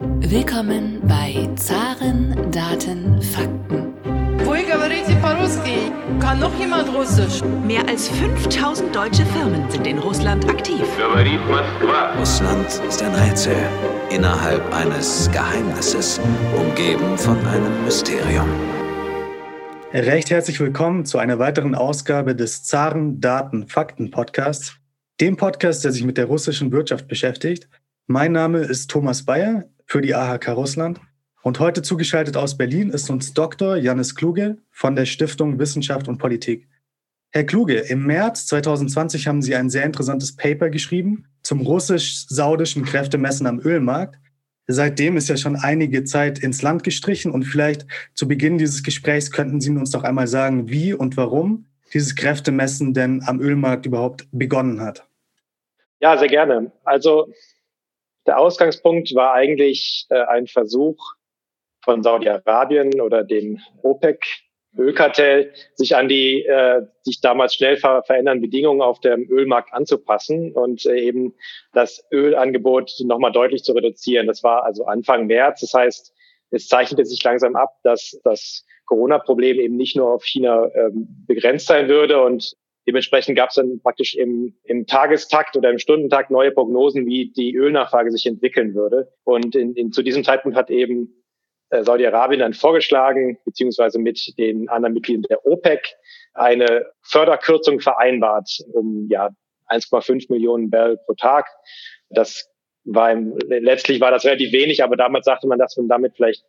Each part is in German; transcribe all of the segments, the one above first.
Willkommen bei Zaren, Daten, Fakten. Kann noch jemand Russisch? Mehr als 5000 deutsche Firmen sind in Russland aktiv. Russland ist ein Rätsel innerhalb eines Geheimnisses, umgeben von einem Mysterium. Recht herzlich willkommen zu einer weiteren Ausgabe des Zaren Daten Fakten Podcasts, dem Podcast, der sich mit der russischen Wirtschaft beschäftigt. Mein Name ist Thomas Bayer für die AHK Russland und heute zugeschaltet aus Berlin ist uns Dr. Janis Kluge von der Stiftung Wissenschaft und Politik. Herr Kluge, im März 2020 haben Sie ein sehr interessantes Paper geschrieben zum russisch-saudischen Kräftemessen am Ölmarkt. Seitdem ist ja schon einige Zeit ins Land gestrichen und vielleicht zu Beginn dieses Gesprächs könnten Sie uns doch einmal sagen, wie und warum dieses Kräftemessen denn am Ölmarkt überhaupt begonnen hat. Ja, sehr gerne. Also der Ausgangspunkt war eigentlich äh, ein Versuch von Saudi-Arabien oder dem OPEC Ölkartell, sich an die äh, sich damals schnell ver verändernden Bedingungen auf dem Ölmarkt anzupassen und äh, eben das Ölangebot nochmal deutlich zu reduzieren. Das war also Anfang März. Das heißt, es zeichnete sich langsam ab, dass das Corona-Problem eben nicht nur auf China ähm, begrenzt sein würde und Dementsprechend gab es dann praktisch im, im Tagestakt oder im Stundentakt neue Prognosen, wie die Ölnachfrage sich entwickeln würde. Und in, in, zu diesem Zeitpunkt hat eben äh, Saudi-Arabien dann vorgeschlagen, beziehungsweise mit den anderen Mitgliedern der OPEC, eine Förderkürzung vereinbart um ja 1,5 Millionen Barrel pro Tag. Das war im, letztlich war das relativ wenig, aber damals sagte man, dass man damit vielleicht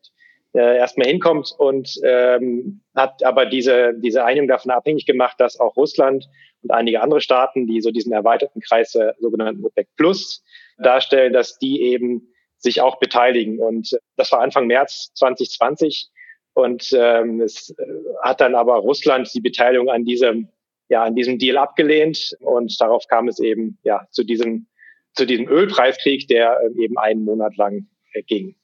äh, erstmal hinkommt und ähm, hat aber diese, diese Einigung davon abhängig gemacht, dass auch Russland und einige andere Staaten, die so diesen erweiterten Kreis der sogenannten OPEC Plus darstellen, dass die eben sich auch beteiligen. Und das war Anfang März 2020. Und ähm, es äh, hat dann aber Russland die Beteiligung an diesem, ja, an diesem Deal abgelehnt. Und darauf kam es eben ja zu diesem, zu diesem Ölpreiskrieg, der ähm, eben einen Monat lang äh, ging.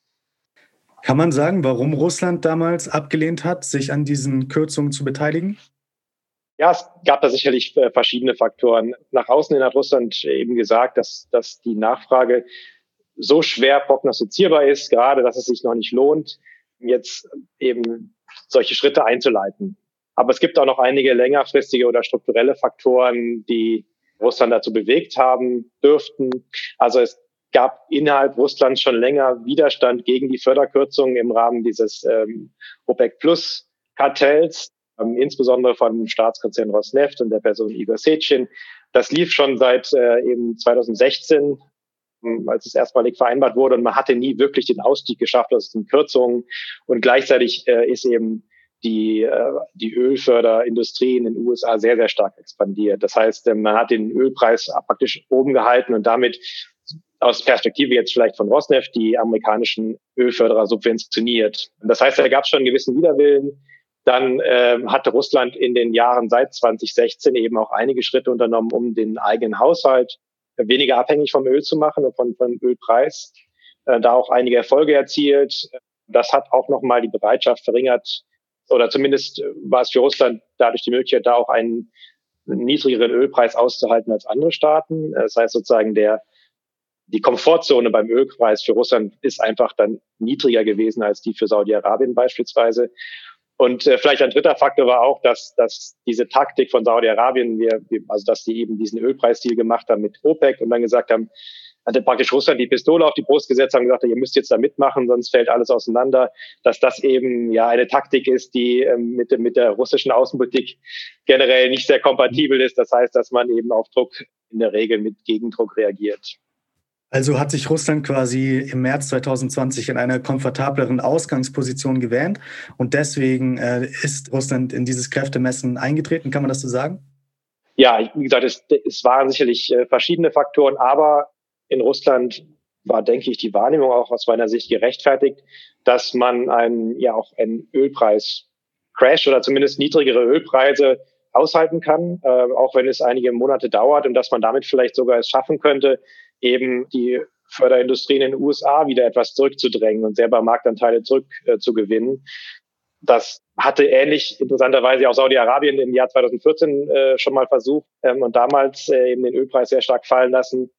Kann man sagen, warum Russland damals abgelehnt hat, sich an diesen Kürzungen zu beteiligen? Ja, es gab da sicherlich äh, verschiedene Faktoren. Nach außen hin hat Russland eben gesagt, dass, dass die Nachfrage so schwer prognostizierbar ist, gerade dass es sich noch nicht lohnt, jetzt eben solche Schritte einzuleiten. Aber es gibt auch noch einige längerfristige oder strukturelle Faktoren, die Russland dazu bewegt haben dürften. Also es gab innerhalb Russlands schon länger Widerstand gegen die Förderkürzungen im Rahmen dieses ähm, OPEC Plus Kartells, ähm, insbesondere von Staatskonzern Rosneft und der Person Igor Sechin. Das lief schon seit äh, eben 2016, ähm, als es erstmalig vereinbart wurde und man hatte nie wirklich den Ausstieg geschafft aus den Kürzungen und gleichzeitig äh, ist eben die, äh, die Ölförderindustrie in den USA sehr, sehr stark expandiert. Das heißt, äh, man hat den Ölpreis praktisch oben gehalten und damit aus Perspektive jetzt vielleicht von Rosneft die amerikanischen Ölförderer subventioniert. Das heißt, da gab es schon einen gewissen Widerwillen. Dann äh, hatte Russland in den Jahren seit 2016 eben auch einige Schritte unternommen, um den eigenen Haushalt weniger abhängig vom Öl zu machen und von, vom Ölpreis. Äh, da auch einige Erfolge erzielt. Das hat auch nochmal die Bereitschaft verringert, oder zumindest war es für Russland dadurch die Möglichkeit, da auch einen niedrigeren Ölpreis auszuhalten als andere Staaten. Das heißt sozusagen der die Komfortzone beim Ölpreis für Russland ist einfach dann niedriger gewesen als die für Saudi-Arabien beispielsweise. Und äh, vielleicht ein dritter Faktor war auch, dass, dass diese Taktik von Saudi-Arabien, also dass die eben diesen Ölpreisdeal gemacht haben mit OPEC und dann gesagt haben, hatte praktisch Russland die Pistole auf die Brust gesetzt, haben gesagt, ihr müsst jetzt da mitmachen, sonst fällt alles auseinander, dass das eben ja eine Taktik ist, die ähm, mit, mit der russischen Außenpolitik generell nicht sehr kompatibel ist. Das heißt, dass man eben auf Druck in der Regel mit Gegendruck reagiert. Also hat sich Russland quasi im März 2020 in einer komfortableren Ausgangsposition gewähnt und deswegen äh, ist Russland in dieses Kräftemessen eingetreten. Kann man das so sagen? Ja, wie gesagt, es, es waren sicherlich äh, verschiedene Faktoren, aber in Russland war, denke ich, die Wahrnehmung auch aus meiner Sicht gerechtfertigt, dass man einen, ja auch einen Ölpreis-Crash oder zumindest niedrigere Ölpreise aushalten kann, äh, auch wenn es einige Monate dauert und dass man damit vielleicht sogar es schaffen könnte, eben die Förderindustrie in den USA wieder etwas zurückzudrängen und selber Marktanteile zurückzugewinnen. Äh, das hatte ähnlich interessanterweise auch Saudi-Arabien im Jahr 2014 äh, schon mal versucht ähm, und damals äh, eben den Ölpreis sehr stark fallen lassen.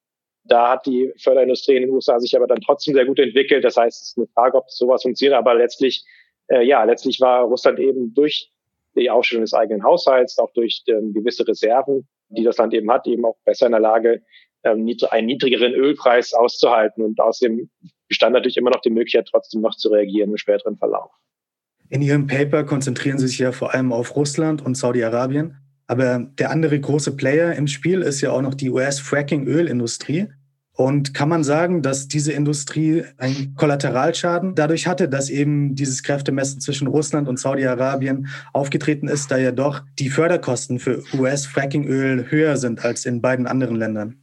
Da hat die Förderindustrie in den USA sich aber dann trotzdem sehr gut entwickelt. Das heißt, es ist eine Frage, ob sowas funktioniert. Aber letztlich, äh, ja, letztlich war Russland eben durch die Aufstellung des eigenen Haushalts, auch durch ähm, gewisse Reserven, die das Land eben hat, eben auch besser in der Lage, ähm, einen niedrigeren Ölpreis auszuhalten. Und außerdem bestand natürlich immer noch die Möglichkeit, trotzdem noch zu reagieren im späteren Verlauf. In Ihrem Paper konzentrieren Sie sich ja vor allem auf Russland und Saudi-Arabien. Aber der andere große Player im Spiel ist ja auch noch die US-Fracking-Ölindustrie. Und kann man sagen, dass diese Industrie einen Kollateralschaden dadurch hatte, dass eben dieses Kräftemessen zwischen Russland und Saudi-Arabien aufgetreten ist, da ja doch die Förderkosten für US-Frackingöl höher sind als in beiden anderen Ländern?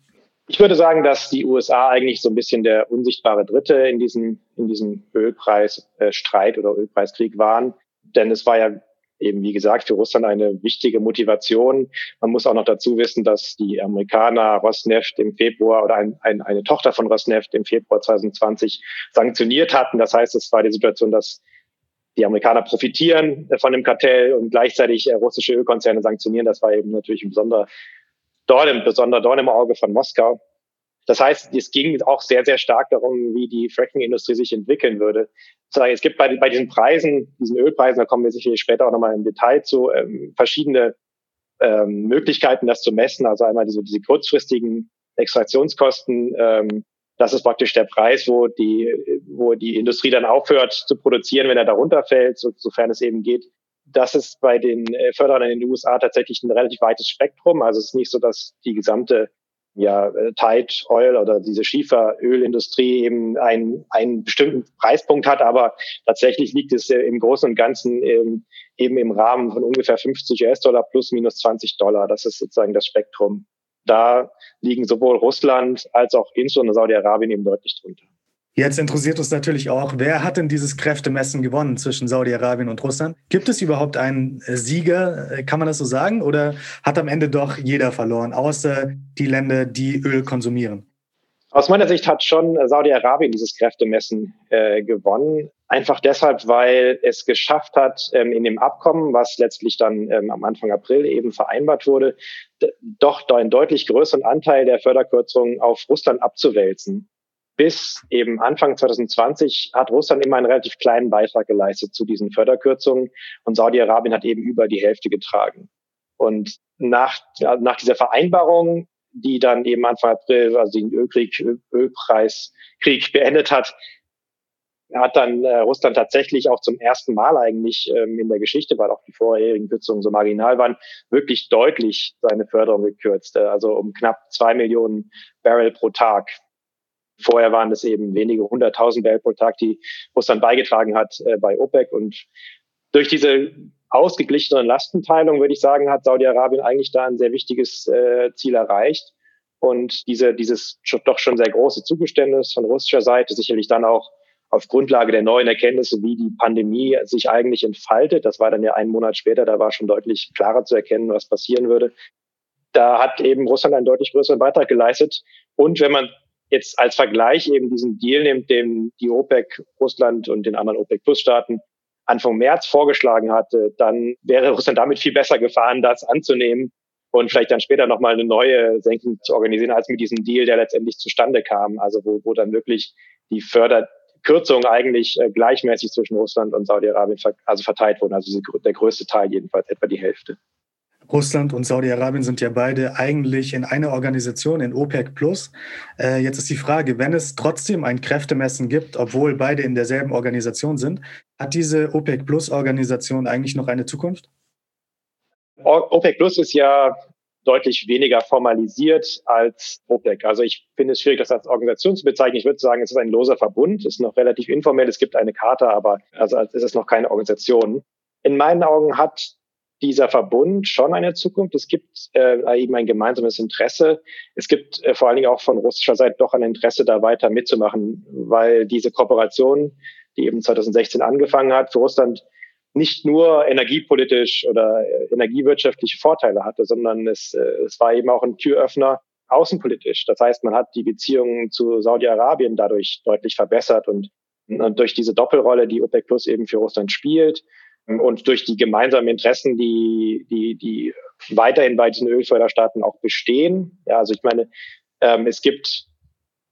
Ich würde sagen, dass die USA eigentlich so ein bisschen der unsichtbare Dritte in diesem, in diesem Ölpreisstreit oder Ölpreiskrieg waren. Denn es war ja eben, wie gesagt, für Russland eine wichtige Motivation. Man muss auch noch dazu wissen, dass die Amerikaner Rosneft im Februar oder ein, ein, eine Tochter von Rosneft im Februar 2020 sanktioniert hatten. Das heißt, es war die Situation, dass die Amerikaner profitieren von dem Kartell und gleichzeitig russische Ölkonzerne sanktionieren. Das war eben natürlich ein besonderer Dorn, besonderer Dorn im Auge von Moskau. Das heißt, es ging auch sehr, sehr stark darum, wie die Fracking-Industrie sich entwickeln würde. Es gibt bei, bei diesen Preisen, diesen Ölpreisen, da kommen wir sicherlich später auch nochmal im Detail zu, ähm, verschiedene ähm, Möglichkeiten, das zu messen. Also einmal diese, diese kurzfristigen Extraktionskosten. Ähm, das ist praktisch der Preis, wo die, wo die Industrie dann aufhört zu produzieren, wenn er darunter fällt, so, sofern es eben geht. Das ist bei den äh, Förderern in den USA tatsächlich ein relativ weites Spektrum. Also es ist nicht so, dass die gesamte ja, äh, Tide Oil oder diese Schieferölindustrie eben einen, einen bestimmten Preispunkt hat, aber tatsächlich liegt es äh, im Großen und Ganzen eben, eben im Rahmen von ungefähr 50 US-Dollar plus minus 20 Dollar. Das ist sozusagen das Spektrum. Da liegen sowohl Russland als auch insbesondere Saudi-Arabien eben deutlich drunter. Jetzt interessiert uns natürlich auch, wer hat denn dieses Kräftemessen gewonnen zwischen Saudi-Arabien und Russland? Gibt es überhaupt einen äh, Sieger, äh, kann man das so sagen? Oder hat am Ende doch jeder verloren, außer die Länder, die Öl konsumieren? Aus meiner Sicht hat schon Saudi-Arabien dieses Kräftemessen äh, gewonnen. Einfach deshalb, weil es geschafft hat, ähm, in dem Abkommen, was letztlich dann ähm, am Anfang April eben vereinbart wurde, doch einen deutlich größeren Anteil der Förderkürzungen auf Russland abzuwälzen bis eben Anfang 2020 hat Russland immer einen relativ kleinen Beitrag geleistet zu diesen Förderkürzungen und Saudi-Arabien hat eben über die Hälfte getragen. Und nach, nach dieser Vereinbarung, die dann eben Anfang April, also den Ölkrieg, Ölpreiskrieg beendet hat, hat dann äh, Russland tatsächlich auch zum ersten Mal eigentlich ähm, in der Geschichte, weil auch die vorherigen Kürzungen so marginal waren, wirklich deutlich seine Förderung gekürzt. Äh, also um knapp zwei Millionen Barrel pro Tag. Vorher waren es eben wenige hunderttausend Barrel pro Tag, die Russland beigetragen hat äh, bei OPEC. Und durch diese ausgeglichene Lastenteilung, würde ich sagen, hat Saudi-Arabien eigentlich da ein sehr wichtiges äh, Ziel erreicht. Und diese, dieses doch schon sehr große Zugeständnis von russischer Seite, sicherlich dann auch auf Grundlage der neuen Erkenntnisse, wie die Pandemie sich eigentlich entfaltet. Das war dann ja einen Monat später, da war schon deutlich klarer zu erkennen, was passieren würde. Da hat eben Russland einen deutlich größeren Beitrag geleistet. Und wenn man jetzt als Vergleich eben diesen Deal nimmt, den die OPEC, Russland und den anderen OPEC-Plus-Staaten Anfang März vorgeschlagen hatte, dann wäre Russland damit viel besser gefahren, das anzunehmen und vielleicht dann später nochmal eine neue Senkung zu organisieren, als mit diesem Deal, der letztendlich zustande kam. Also wo, wo dann wirklich die Förderkürzungen eigentlich äh, gleichmäßig zwischen Russland und Saudi-Arabien ver also verteilt wurden. Also der größte Teil jedenfalls, etwa die Hälfte. Russland und Saudi-Arabien sind ja beide eigentlich in einer Organisation, in OPEC Plus. Äh, jetzt ist die Frage, wenn es trotzdem ein Kräftemessen gibt, obwohl beide in derselben Organisation sind, hat diese OPEC Plus-Organisation eigentlich noch eine Zukunft? OPEC Plus ist ja deutlich weniger formalisiert als OPEC. Also ich finde es schwierig, das als Organisation zu bezeichnen. Ich würde sagen, es ist ein loser Verbund, es ist noch relativ informell, es gibt eine Charta, aber also es ist noch keine Organisation. In meinen Augen hat dieser Verbund schon eine Zukunft. Es gibt äh, eben ein gemeinsames Interesse. Es gibt äh, vor allen Dingen auch von russischer Seite doch ein Interesse, da weiter mitzumachen, weil diese Kooperation, die eben 2016 angefangen hat, für Russland nicht nur energiepolitisch oder äh, energiewirtschaftliche Vorteile hatte, sondern es, äh, es war eben auch ein Türöffner außenpolitisch. Das heißt, man hat die Beziehungen zu Saudi-Arabien dadurch deutlich verbessert und, und durch diese Doppelrolle, die OPEC Plus eben für Russland spielt, und durch die gemeinsamen Interessen, die, die, die weiterhin bei diesen Ölförderstaaten auch bestehen. Ja, also ich meine, ähm, es gibt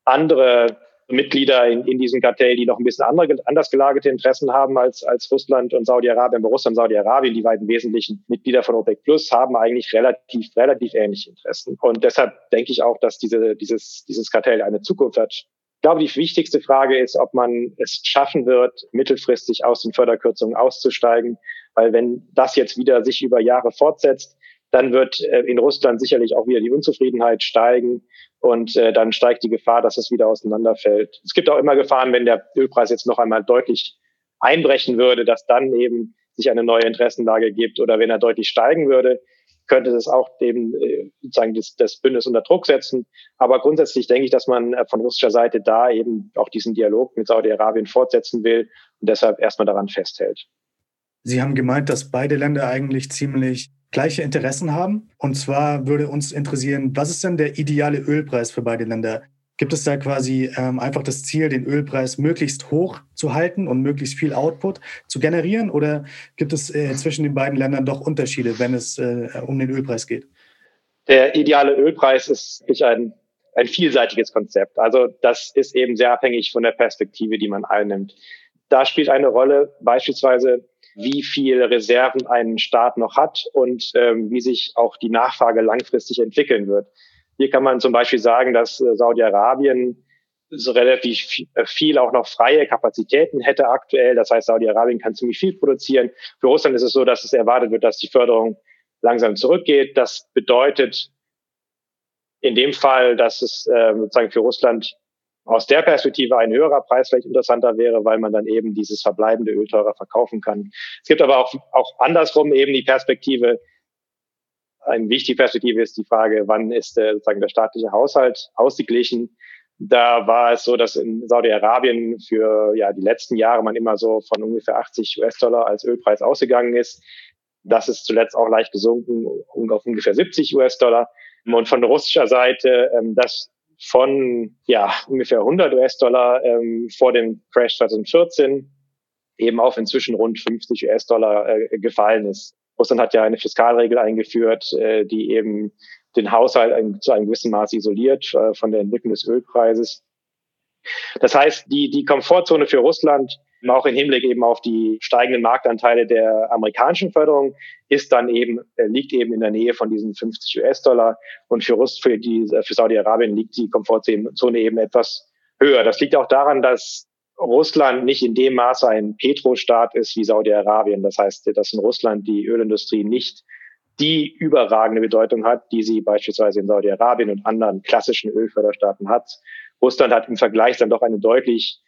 andere Mitglieder in, in diesem Kartell, die noch ein bisschen andere, anders gelagerte Interessen haben als, als Russland und Saudi-Arabien. Bei Russland und Saudi-Arabien, die beiden wesentlichen Mitglieder von OPEC Plus, haben eigentlich relativ, relativ ähnliche Interessen. Und deshalb denke ich auch, dass diese, dieses, dieses Kartell eine Zukunft hat. Ich glaube, die wichtigste Frage ist, ob man es schaffen wird, mittelfristig aus den Förderkürzungen auszusteigen. Weil wenn das jetzt wieder sich über Jahre fortsetzt, dann wird äh, in Russland sicherlich auch wieder die Unzufriedenheit steigen und äh, dann steigt die Gefahr, dass es wieder auseinanderfällt. Es gibt auch immer Gefahren, wenn der Ölpreis jetzt noch einmal deutlich einbrechen würde, dass dann eben sich eine neue Interessenlage gibt oder wenn er deutlich steigen würde, könnte das auch dem äh, sozusagen das, das Bündnis unter Druck setzen. Aber grundsätzlich denke ich, dass man äh, von russischer Seite da eben auch diesen Dialog mit Saudi-Arabien fortsetzen will und deshalb erstmal daran festhält. Sie haben gemeint, dass beide Länder eigentlich ziemlich gleiche Interessen haben. Und zwar würde uns interessieren, was ist denn der ideale Ölpreis für beide Länder? Gibt es da quasi ähm, einfach das Ziel, den Ölpreis möglichst hoch zu halten und möglichst viel Output zu generieren? Oder gibt es äh, zwischen den beiden Ländern doch Unterschiede, wenn es äh, um den Ölpreis geht? Der ideale Ölpreis ist wirklich ein, ein vielseitiges Konzept. Also das ist eben sehr abhängig von der Perspektive, die man einnimmt. Da spielt eine Rolle beispielsweise wie viel Reserven ein Staat noch hat und ähm, wie sich auch die Nachfrage langfristig entwickeln wird. Hier kann man zum Beispiel sagen, dass äh, Saudi-Arabien so relativ äh, viel auch noch freie Kapazitäten hätte aktuell. Das heißt, Saudi-Arabien kann ziemlich viel produzieren. Für Russland ist es so, dass es erwartet wird, dass die Förderung langsam zurückgeht. Das bedeutet in dem Fall, dass es äh, sozusagen für Russland aus der Perspektive ein höherer Preis vielleicht interessanter wäre, weil man dann eben dieses verbleibende Öl teurer verkaufen kann. Es gibt aber auch, auch andersrum eben die Perspektive, eine wichtige Perspektive ist die Frage, wann ist äh, sozusagen der staatliche Haushalt ausgeglichen? Da war es so, dass in Saudi-Arabien für ja die letzten Jahre man immer so von ungefähr 80 US-Dollar als Ölpreis ausgegangen ist. Das ist zuletzt auch leicht gesunken auf ungefähr 70 US-Dollar. Und von russischer Seite, ähm, das von ja ungefähr 100 US-Dollar ähm, vor dem Crash 2014 eben auf inzwischen rund 50 US-Dollar äh, gefallen ist. Russland hat ja eine Fiskalregel eingeführt, äh, die eben den Haushalt ein, zu einem gewissen Maß isoliert äh, von der Entwicklung des Ölpreises. Das heißt, die, die Komfortzone für Russland auch im Hinblick eben auf die steigenden Marktanteile der amerikanischen Förderung ist dann eben, äh, liegt eben in der Nähe von diesen 50 US-Dollar. Und für Russ, für die, für Saudi-Arabien liegt die Komfortzone eben etwas höher. Das liegt auch daran, dass Russland nicht in dem Maße ein Petrostaat ist wie Saudi-Arabien. Das heißt, dass in Russland die Ölindustrie nicht die überragende Bedeutung hat, die sie beispielsweise in Saudi-Arabien und anderen klassischen Ölförderstaaten hat. Russland hat im Vergleich dann doch eine deutlich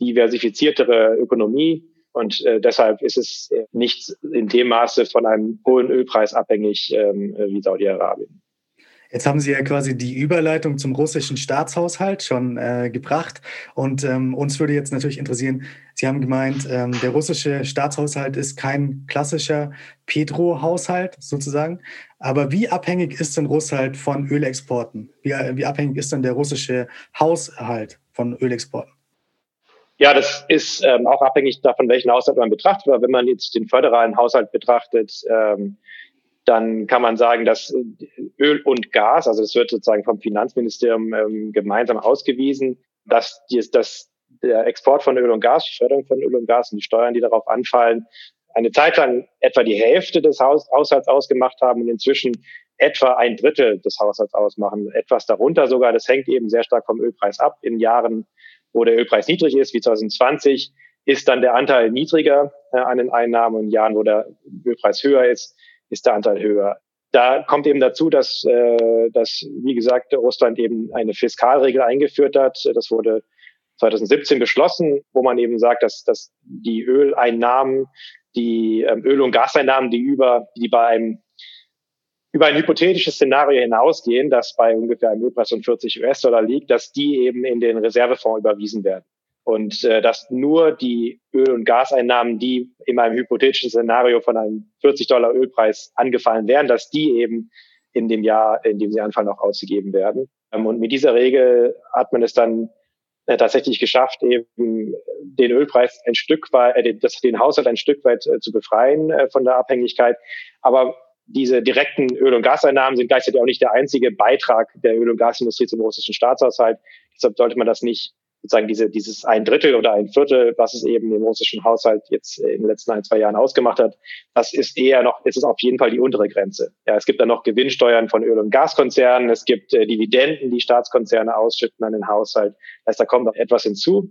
diversifiziertere Ökonomie. Und äh, deshalb ist es äh, nicht in dem Maße von einem hohen Ölpreis abhängig ähm, wie Saudi-Arabien. Jetzt haben Sie ja quasi die Überleitung zum russischen Staatshaushalt schon äh, gebracht. Und ähm, uns würde jetzt natürlich interessieren, Sie haben gemeint, ähm, der russische Staatshaushalt ist kein klassischer Petro-Haushalt sozusagen. Aber wie abhängig ist denn Russland von Ölexporten? Wie, wie abhängig ist denn der russische Haushalt von Ölexporten? Ja, das ist ähm, auch abhängig davon, welchen Haushalt man betrachtet. Aber wenn man jetzt den föderalen Haushalt betrachtet, ähm, dann kann man sagen, dass Öl und Gas, also es wird sozusagen vom Finanzministerium ähm, gemeinsam ausgewiesen, dass, die, dass der Export von Öl und Gas, die Förderung von Öl und Gas und die Steuern, die darauf anfallen, eine Zeit lang etwa die Hälfte des Haus Haushalts ausgemacht haben und inzwischen etwa ein Drittel des Haushalts ausmachen, etwas darunter sogar. Das hängt eben sehr stark vom Ölpreis ab. In Jahren wo der Ölpreis niedrig ist, wie 2020, ist dann der Anteil niedriger äh, an den Einnahmen. In Jahren, wo der Ölpreis höher ist, ist der Anteil höher. Da kommt eben dazu, dass, äh, dass wie gesagt, Russland eben eine Fiskalregel eingeführt hat. Das wurde 2017 beschlossen, wo man eben sagt, dass, dass die Öleinnahmen, die ähm, Öl- und Gaseinnahmen, die über, die bei einem über ein hypothetisches Szenario hinausgehen, das bei ungefähr einem Ölpreis von 40 US-Dollar liegt, dass die eben in den Reservefonds überwiesen werden. Und äh, dass nur die Öl- und Gaseinnahmen, die in einem hypothetischen Szenario von einem 40 Dollar Ölpreis angefallen wären, dass die eben in dem Jahr, in dem sie anfallen, auch ausgegeben werden. Ähm, und mit dieser Regel hat man es dann äh, tatsächlich geschafft, eben den Ölpreis ein Stück weit, äh, das, den Haushalt ein Stück weit äh, zu befreien äh, von der Abhängigkeit. Aber diese direkten Öl- und Gaseinnahmen sind gleichzeitig auch nicht der einzige Beitrag der Öl- und Gasindustrie zum russischen Staatshaushalt. Deshalb sollte man das nicht sozusagen diese, dieses ein Drittel oder ein Viertel, was es eben im russischen Haushalt jetzt in den letzten ein, zwei Jahren ausgemacht hat, das ist eher noch, es ist auf jeden Fall die untere Grenze. Ja, es gibt dann noch Gewinnsteuern von Öl- und Gaskonzernen, es gibt äh, Dividenden, die Staatskonzerne ausschütten an den Haushalt. Das heißt, da kommt noch etwas hinzu.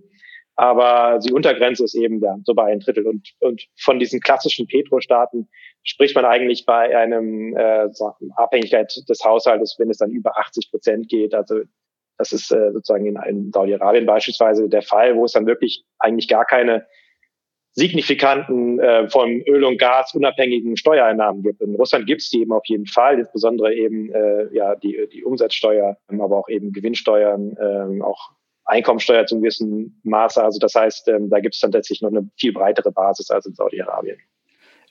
Aber die Untergrenze ist eben da, so bei ein Drittel. Und, und von diesen klassischen Petrostaaten spricht man eigentlich bei einem äh, Abhängigkeit des Haushaltes, wenn es dann über 80 Prozent geht. Also das ist äh, sozusagen in, in Saudi-Arabien beispielsweise der Fall, wo es dann wirklich eigentlich gar keine signifikanten äh, von Öl und Gas unabhängigen Steuereinnahmen gibt. In Russland gibt es die eben auf jeden Fall, insbesondere eben äh, ja die, die Umsatzsteuer, aber auch eben Gewinnsteuern, äh, auch Einkommensteuer zum gewissen Maße. Also das heißt, ähm, da gibt es dann letztlich noch eine viel breitere Basis als in Saudi-Arabien.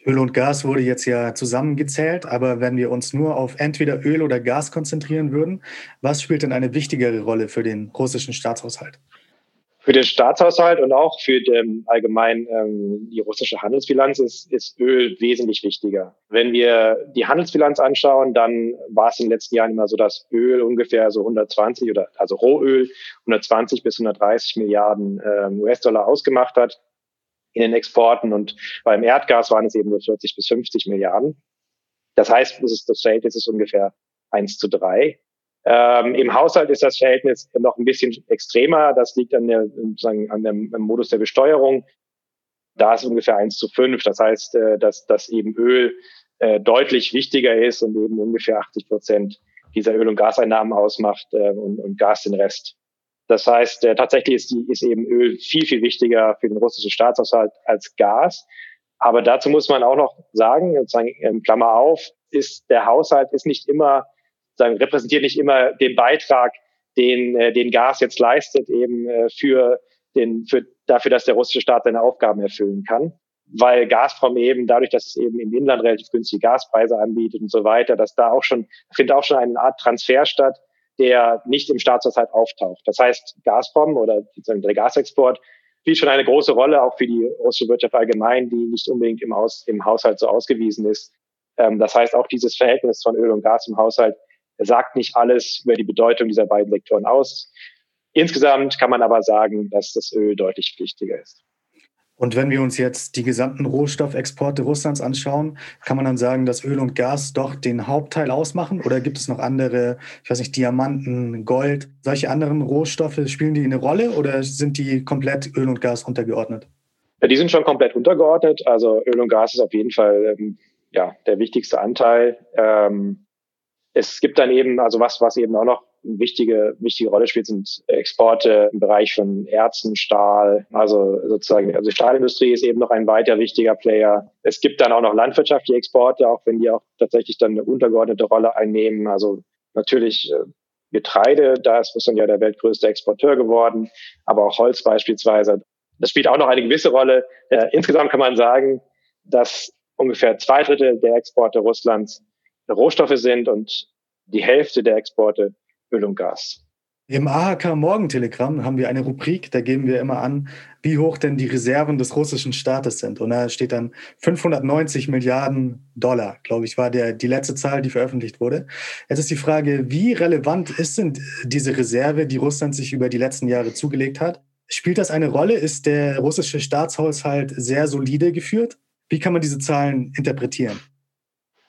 Öl und Gas wurde jetzt ja zusammengezählt, aber wenn wir uns nur auf entweder Öl oder Gas konzentrieren würden, was spielt denn eine wichtigere Rolle für den russischen Staatshaushalt? Für den Staatshaushalt und auch für den allgemein ähm, die russische Handelsbilanz ist, ist Öl wesentlich wichtiger. Wenn wir die Handelsbilanz anschauen, dann war es in den letzten Jahren immer so, dass Öl ungefähr so 120 oder also Rohöl 120 bis 130 Milliarden ähm, US-Dollar ausgemacht hat in den Exporten und beim Erdgas waren es eben nur 40 bis 50 Milliarden. Das heißt, das, ist, das Verhältnis ist ungefähr eins zu drei. Ähm, Im Haushalt ist das Verhältnis noch ein bisschen extremer. Das liegt an, der, sozusagen an dem, Modus der Besteuerung. Da ist ungefähr eins zu fünf. Das heißt, äh, dass, dass eben Öl äh, deutlich wichtiger ist und eben ungefähr 80 Prozent dieser Öl- und Gaseinnahmen ausmacht äh, und, und Gas den Rest. Das heißt, äh, tatsächlich ist, die, ist eben Öl viel, viel wichtiger für den russischen Staatshaushalt als Gas. Aber dazu muss man auch noch sagen, sozusagen, ähm, Klammer auf, ist der Haushalt ist nicht immer, sagen, repräsentiert nicht immer den Beitrag, den, äh, den Gas jetzt leistet, eben äh, für den, für, dafür, dass der russische Staat seine Aufgaben erfüllen kann. Weil Gazprom eben, dadurch, dass es eben im Inland relativ günstige Gaspreise anbietet und so weiter, dass da auch schon, findet auch schon eine Art Transfer statt der nicht im Staatshaushalt auftaucht. Das heißt, Gazprom oder der Gasexport spielt schon eine große Rolle, auch für die russische Wirtschaft allgemein, die nicht unbedingt im, Aus, im Haushalt so ausgewiesen ist. Ähm, das heißt, auch dieses Verhältnis von Öl und Gas im Haushalt sagt nicht alles über die Bedeutung dieser beiden Sektoren aus. Insgesamt kann man aber sagen, dass das Öl deutlich wichtiger ist. Und wenn wir uns jetzt die gesamten Rohstoffexporte Russlands anschauen, kann man dann sagen, dass Öl und Gas doch den Hauptteil ausmachen? Oder gibt es noch andere, ich weiß nicht, Diamanten, Gold, solche anderen Rohstoffe, spielen die eine Rolle oder sind die komplett Öl und Gas untergeordnet? Ja, die sind schon komplett untergeordnet. Also Öl und Gas ist auf jeden Fall ähm, ja, der wichtigste Anteil. Ähm, es gibt dann eben, also was, was eben auch noch wichtige, wichtige Rolle spielt, sind Exporte im Bereich von Erzen, Stahl, also sozusagen, also Stahlindustrie ist eben noch ein weiter wichtiger Player. Es gibt dann auch noch landwirtschaftliche Exporte, auch wenn die auch tatsächlich dann eine untergeordnete Rolle einnehmen. Also natürlich äh, Getreide, da ist Russland ja der weltgrößte Exporteur geworden, aber auch Holz beispielsweise. Das spielt auch noch eine gewisse Rolle. Äh, insgesamt kann man sagen, dass ungefähr zwei Drittel der Exporte Russlands Rohstoffe sind und die Hälfte der Exporte Öl und Gas. Im AHK Morgentelegramm haben wir eine Rubrik, da geben wir immer an, wie hoch denn die Reserven des russischen Staates sind. Und da steht dann 590 Milliarden Dollar, glaube ich, war der, die letzte Zahl, die veröffentlicht wurde. Jetzt ist die Frage, wie relevant ist denn diese Reserve, die Russland sich über die letzten Jahre zugelegt hat? Spielt das eine Rolle? Ist der russische Staatshaushalt sehr solide geführt? Wie kann man diese Zahlen interpretieren?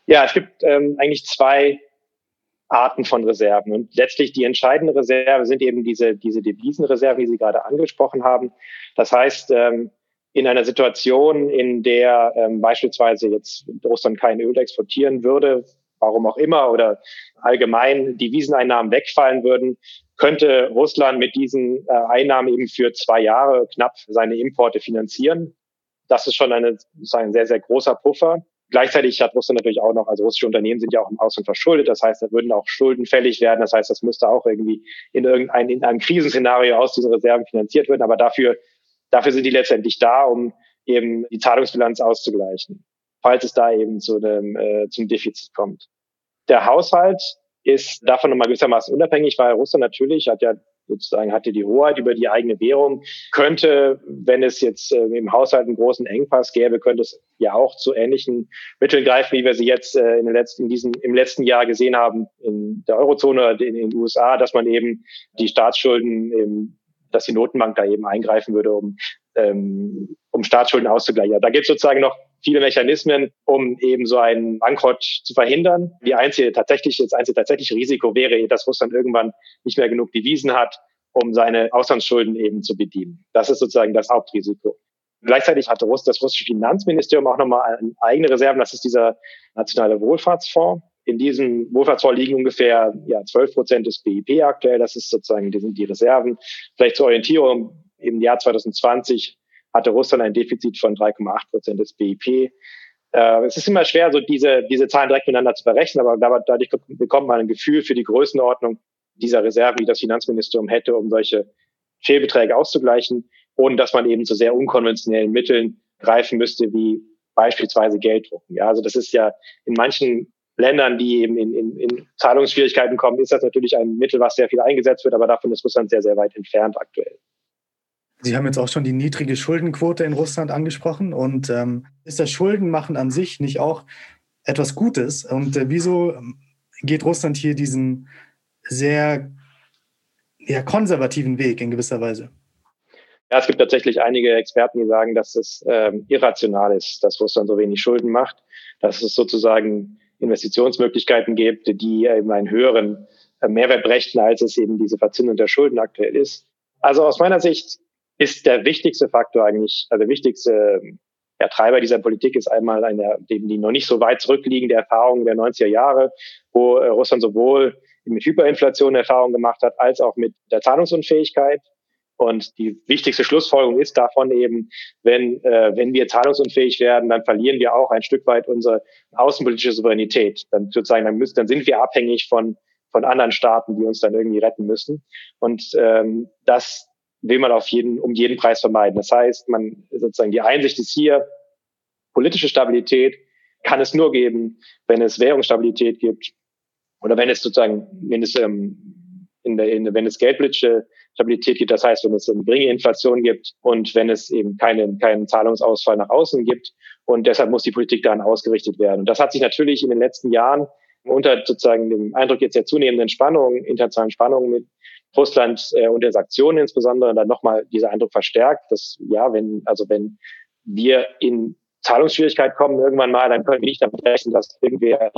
Ja, es gibt ähm, eigentlich zwei Arten von Reserven. Und letztlich die entscheidende Reserve sind eben diese, diese Devisenreserven, die Sie gerade angesprochen haben. Das heißt, ähm, in einer Situation, in der ähm, beispielsweise jetzt Russland kein Öl exportieren würde, warum auch immer, oder allgemein Deviseneinnahmen wegfallen würden, könnte Russland mit diesen äh, Einnahmen eben für zwei Jahre knapp seine Importe finanzieren. Das ist schon eine, ein sehr, sehr großer Puffer. Gleichzeitig hat Russland natürlich auch noch, also russische Unternehmen sind ja auch im Ausland verschuldet. Das heißt, da würden auch Schulden fällig werden. Das heißt, das müsste auch irgendwie in irgendein, in einem Krisenszenario aus diesen Reserven finanziert werden. Aber dafür, dafür sind die letztendlich da, um eben die Zahlungsbilanz auszugleichen, falls es da eben zu einem, äh, zum Defizit kommt. Der Haushalt ist davon nochmal gewissermaßen unabhängig, weil Russland natürlich hat ja sozusagen hatte die Hoheit über die eigene Währung, könnte, wenn es jetzt äh, im Haushalt einen großen Engpass gäbe, könnte es ja auch zu ähnlichen Mitteln greifen, wie wir sie jetzt äh, in den letzten, in diesem, im letzten Jahr gesehen haben in der Eurozone oder in den USA, dass man eben die Staatsschulden, eben, dass die Notenbank da eben eingreifen würde, um, ähm, um Staatsschulden auszugleichen. Da gibt es sozusagen noch viele Mechanismen, um eben so einen Bankrott zu verhindern. Die einzige tatsächlich, das einzige tatsächliche Risiko wäre, dass Russland irgendwann nicht mehr genug Devisen hat, um seine Auslandsschulden eben zu bedienen. Das ist sozusagen das Hauptrisiko. Gleichzeitig hatte das russische Finanzministerium auch nochmal eigene Reserven. Das ist dieser nationale Wohlfahrtsfonds. In diesem Wohlfahrtsfonds liegen ungefähr ja, 12 Prozent des BIP aktuell. Das ist sozusagen die, sind die Reserven. Vielleicht zur Orientierung im Jahr 2020 hatte Russland ein Defizit von 3,8 Prozent des BIP. Äh, es ist immer schwer, so diese, diese Zahlen direkt miteinander zu berechnen, aber dadurch bekommt man ein Gefühl für die Größenordnung dieser Reserven, die das Finanzministerium hätte, um solche Fehlbeträge auszugleichen, ohne dass man eben zu sehr unkonventionellen Mitteln greifen müsste, wie beispielsweise Gelddrucken. Ja, also das ist ja in manchen Ländern, die eben in, in, in Zahlungsschwierigkeiten kommen, ist das natürlich ein Mittel, was sehr viel eingesetzt wird, aber davon ist Russland sehr, sehr weit entfernt aktuell. Sie haben jetzt auch schon die niedrige Schuldenquote in Russland angesprochen. Und ähm, ist das Schuldenmachen an sich nicht auch etwas Gutes? Und äh, wieso geht Russland hier diesen sehr ja, konservativen Weg in gewisser Weise? Ja, es gibt tatsächlich einige Experten, die sagen, dass es ähm, irrational ist, dass Russland so wenig Schulden macht, dass es sozusagen Investitionsmöglichkeiten gibt, die eben einen höheren äh, Mehrwert brächten, als es eben diese Verzinsung der Schulden aktuell ist. Also aus meiner Sicht ist der wichtigste Faktor eigentlich, also der wichtigste ja, Treiber dieser Politik ist einmal eine, die, die noch nicht so weit zurückliegende Erfahrung der 90er Jahre, wo äh, Russland sowohl mit Hyperinflation Erfahrung gemacht hat, als auch mit der Zahlungsunfähigkeit. Und die wichtigste Schlussfolgerung ist davon eben, wenn, äh, wenn wir zahlungsunfähig werden, dann verlieren wir auch ein Stück weit unsere außenpolitische Souveränität. Dann sozusagen, dann, müssen, dann sind wir abhängig von, von anderen Staaten, die uns dann irgendwie retten müssen. Und ähm, das will man auf jeden, um jeden Preis vermeiden. Das heißt, man sozusagen die Einsicht ist hier, politische Stabilität kann es nur geben, wenn es Währungsstabilität gibt oder wenn es sozusagen, wenn es ähm, in der, in, wenn es geldpolitische Stabilität gibt, das heißt, wenn es eine geringe Inflation gibt und wenn es eben keinen, keinen Zahlungsausfall nach außen gibt. Und deshalb muss die Politik daran ausgerichtet werden. Und das hat sich natürlich in den letzten Jahren unter sozusagen dem Eindruck jetzt der zunehmenden Spannungen, internationalen Spannungen mit Russland äh, und der Sanktionen insbesondere dann nochmal dieser Eindruck verstärkt, dass ja, wenn, also wenn wir in Zahlungsschwierigkeit kommen irgendwann mal, dann können wir nicht damit rechnen, dass irgendwer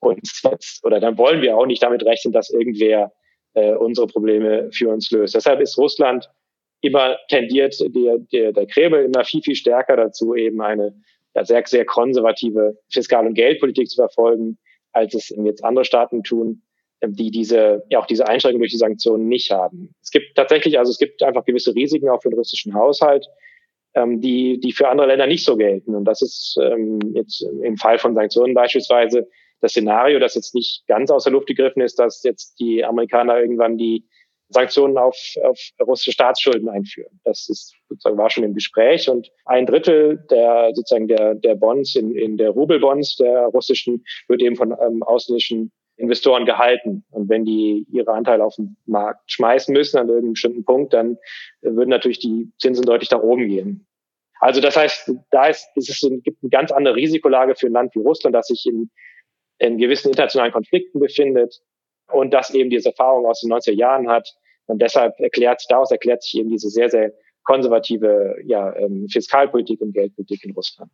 uns jetzt, oder dann wollen wir auch nicht damit rechnen, dass irgendwer äh, unsere Probleme für uns löst. Deshalb ist Russland immer tendiert, der, der, der Kreml immer viel, viel stärker dazu, eben eine ja, sehr, sehr konservative Fiskal- und Geldpolitik zu verfolgen, als es jetzt andere Staaten tun. Die diese, ja auch diese Einschränkungen durch die Sanktionen nicht haben. Es gibt tatsächlich, also es gibt einfach gewisse Risiken auch für den russischen Haushalt, ähm, die, die für andere Länder nicht so gelten. Und das ist ähm, jetzt im Fall von Sanktionen beispielsweise das Szenario, das jetzt nicht ganz aus der Luft gegriffen ist, dass jetzt die Amerikaner irgendwann die Sanktionen auf, auf russische Staatsschulden einführen. Das ist sozusagen war schon im Gespräch und ein Drittel der sozusagen der der Bonds in, in der Rubelbonds der russischen wird eben von ähm, ausländischen Investoren gehalten. Und wenn die ihre Anteile auf den Markt schmeißen müssen an irgendeinem bestimmten Punkt, dann würden natürlich die Zinsen deutlich nach oben gehen. Also das heißt, da ist, ist es ein, gibt eine ganz andere Risikolage für ein Land wie Russland, das sich in, in gewissen internationalen Konflikten befindet und das eben diese Erfahrung aus den 90er Jahren hat. Und deshalb erklärt, daraus erklärt sich eben diese sehr, sehr konservative ja, ähm, Fiskalpolitik und Geldpolitik in Russland.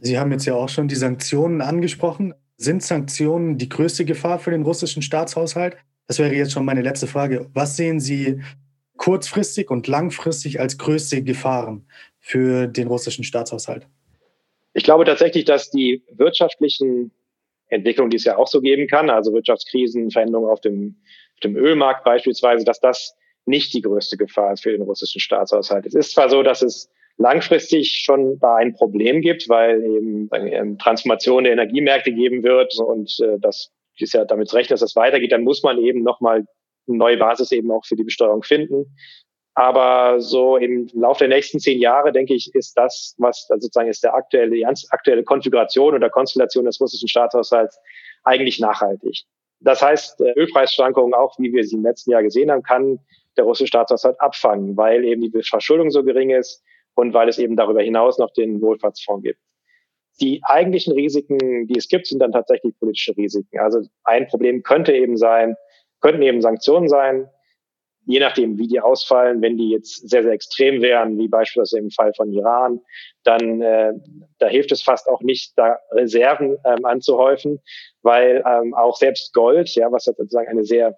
Sie haben jetzt ja auch schon die Sanktionen angesprochen. Sind Sanktionen die größte Gefahr für den russischen Staatshaushalt? Das wäre jetzt schon meine letzte Frage. Was sehen Sie kurzfristig und langfristig als größte Gefahren für den russischen Staatshaushalt? Ich glaube tatsächlich, dass die wirtschaftlichen Entwicklungen, die es ja auch so geben kann, also Wirtschaftskrisen, Veränderungen auf dem, auf dem Ölmarkt beispielsweise, dass das nicht die größte Gefahr ist für den russischen Staatshaushalt. Es ist zwar so, dass es langfristig schon da ein Problem gibt, weil eben ähm, Transformation der Energiemärkte geben wird und äh, das ist ja damit recht, dass das weitergeht, dann muss man eben nochmal eine neue Basis eben auch für die Besteuerung finden. Aber so im Laufe der nächsten zehn Jahre, denke ich, ist das, was sozusagen ist der aktuelle, die aktuelle Konfiguration oder Konstellation des russischen Staatshaushalts eigentlich nachhaltig. Das heißt, Ölpreisschwankungen, auch wie wir sie im letzten Jahr gesehen haben, kann der russische Staatshaushalt abfangen, weil eben die Verschuldung so gering ist und weil es eben darüber hinaus noch den Wohlfahrtsfonds gibt. Die eigentlichen Risiken, die es gibt, sind dann tatsächlich politische Risiken. Also ein Problem könnte eben sein, könnten eben Sanktionen sein, je nachdem, wie die ausfallen, wenn die jetzt sehr, sehr extrem wären, wie beispielsweise im Fall von Iran, dann äh, da hilft es fast auch nicht, da Reserven ähm, anzuhäufen, weil ähm, auch selbst Gold, ja, was sozusagen eine sehr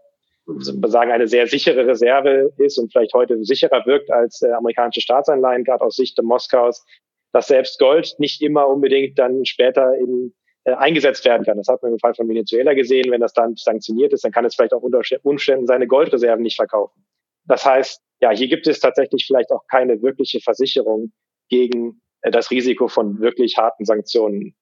sagen eine sehr sichere Reserve ist und vielleicht heute sicherer wirkt als äh, amerikanische Staatsanleihen, gerade aus Sicht Moskaus, dass selbst Gold nicht immer unbedingt dann später in äh, eingesetzt werden kann. Das hat man im Fall von Venezuela gesehen. Wenn das dann sanktioniert ist, dann kann es vielleicht auch unter Umständen seine Goldreserven nicht verkaufen. Das heißt, ja, hier gibt es tatsächlich vielleicht auch keine wirkliche Versicherung gegen äh, das Risiko von wirklich harten Sanktionen.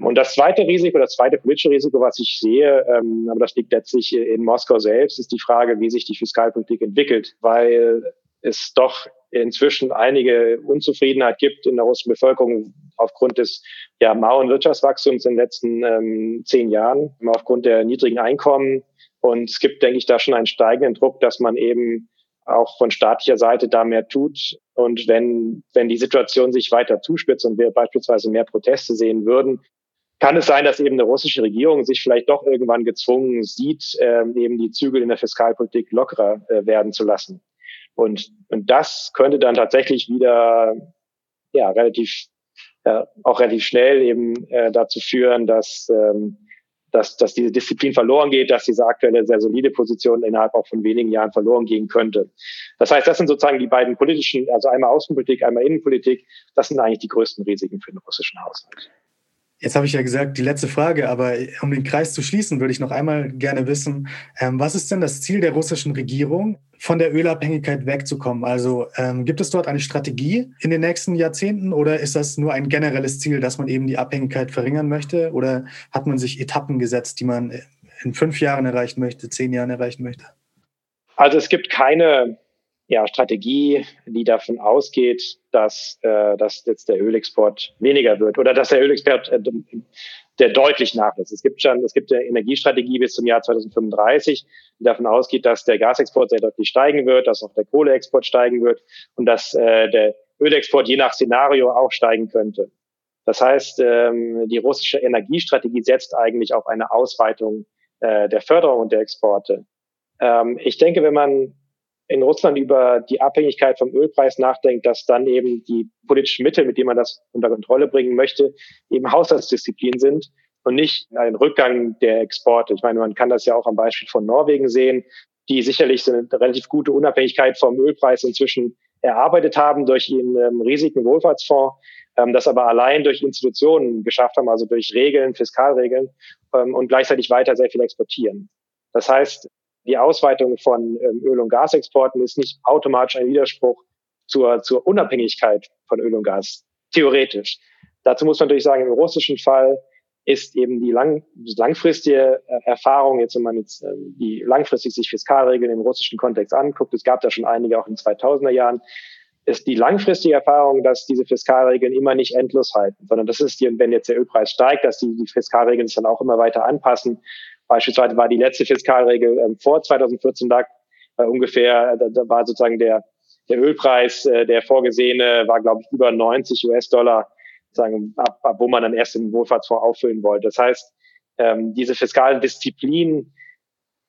Und das zweite Risiko, das zweite politische Risiko, was ich sehe, ähm, aber das liegt letztlich in Moskau selbst, ist die Frage, wie sich die Fiskalpolitik entwickelt, weil es doch inzwischen einige Unzufriedenheit gibt in der russischen Bevölkerung aufgrund des ja, mauen Wirtschaftswachstums in den letzten ähm, zehn Jahren, aufgrund der niedrigen Einkommen. Und es gibt, denke ich, da schon einen steigenden Druck, dass man eben auch von staatlicher Seite da mehr tut. Und wenn, wenn die Situation sich weiter zuspitzt und wir beispielsweise mehr Proteste sehen würden, kann es sein, dass eben eine russische Regierung sich vielleicht doch irgendwann gezwungen sieht, äh, eben die Zügel in der Fiskalpolitik lockerer äh, werden zu lassen. Und, und das könnte dann tatsächlich wieder ja relativ äh, auch relativ schnell eben äh, dazu führen, dass ähm, dass, dass diese Disziplin verloren geht, dass diese aktuelle sehr solide Position innerhalb auch von wenigen Jahren verloren gehen könnte. Das heißt, das sind sozusagen die beiden politischen, also einmal Außenpolitik, einmal Innenpolitik, das sind eigentlich die größten Risiken für den russischen Haushalt. Jetzt habe ich ja gesagt, die letzte Frage, aber um den Kreis zu schließen, würde ich noch einmal gerne wissen, ähm, was ist denn das Ziel der russischen Regierung, von der Ölabhängigkeit wegzukommen? Also ähm, gibt es dort eine Strategie in den nächsten Jahrzehnten oder ist das nur ein generelles Ziel, dass man eben die Abhängigkeit verringern möchte? Oder hat man sich Etappen gesetzt, die man in fünf Jahren erreichen möchte, zehn Jahren erreichen möchte? Also es gibt keine ja, Strategie, die davon ausgeht, dass, äh, dass jetzt der Ölexport weniger wird oder dass der Ölexport äh, der deutlich nachlässt. Es gibt schon, es gibt eine Energiestrategie bis zum Jahr 2035, die davon ausgeht, dass der Gasexport sehr deutlich steigen wird, dass auch der Kohleexport steigen wird und dass äh, der Ölexport je nach Szenario auch steigen könnte. Das heißt, ähm, die russische Energiestrategie setzt eigentlich auf eine Ausweitung äh, der Förderung und der Exporte. Ähm, ich denke, wenn man in Russland über die Abhängigkeit vom Ölpreis nachdenkt, dass dann eben die politischen Mittel, mit denen man das unter Kontrolle bringen möchte, eben Haushaltsdisziplin sind und nicht ein Rückgang der Exporte. Ich meine, man kann das ja auch am Beispiel von Norwegen sehen, die sicherlich eine relativ gute Unabhängigkeit vom Ölpreis inzwischen erarbeitet haben durch ihren ähm, riesigen Wohlfahrtsfonds, ähm, das aber allein durch Institutionen geschafft haben, also durch Regeln, Fiskalregeln ähm, und gleichzeitig weiter sehr viel exportieren. Das heißt, die Ausweitung von ähm, Öl- und Gasexporten ist nicht automatisch ein Widerspruch zur, zur Unabhängigkeit von Öl und Gas, theoretisch. Dazu muss man natürlich sagen, im russischen Fall ist eben die lang, langfristige äh, Erfahrung, jetzt wenn man jetzt äh, die langfristig sich Fiskalregeln im russischen Kontext anguckt, es gab da schon einige auch in 2000er Jahren, ist die langfristige Erfahrung, dass diese Fiskalregeln immer nicht endlos halten, sondern das ist, die, wenn jetzt der Ölpreis steigt, dass die, die Fiskalregeln sich dann auch immer weiter anpassen Beispielsweise war die letzte Fiskalregel ähm, vor 2014 da äh, ungefähr, da, da war sozusagen der, der Ölpreis, äh, der vorgesehene, war, glaube ich, über 90 US-Dollar, sagen, ab, ab wo man dann erst den Wohlfahrtsfonds auffüllen wollte. Das heißt, ähm, diese fiskalen Disziplin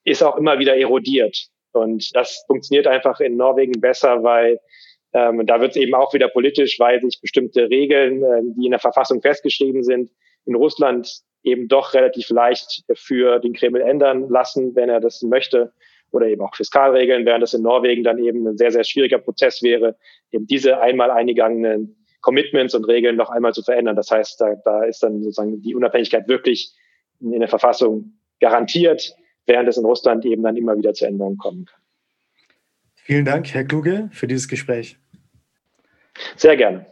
ist auch immer wieder erodiert. Und das funktioniert einfach in Norwegen besser, weil ähm, da wird es eben auch wieder politisch, weil sich bestimmte Regeln, äh, die in der Verfassung festgeschrieben sind, in Russland eben doch relativ leicht für den Kreml ändern lassen, wenn er das möchte. Oder eben auch Fiskalregeln, während das in Norwegen dann eben ein sehr, sehr schwieriger Prozess wäre, eben diese einmal eingegangenen Commitments und Regeln noch einmal zu verändern. Das heißt, da, da ist dann sozusagen die Unabhängigkeit wirklich in der Verfassung garantiert, während es in Russland eben dann immer wieder zu Änderungen kommen kann. Vielen Dank, Herr Kluge, für dieses Gespräch. Sehr gerne.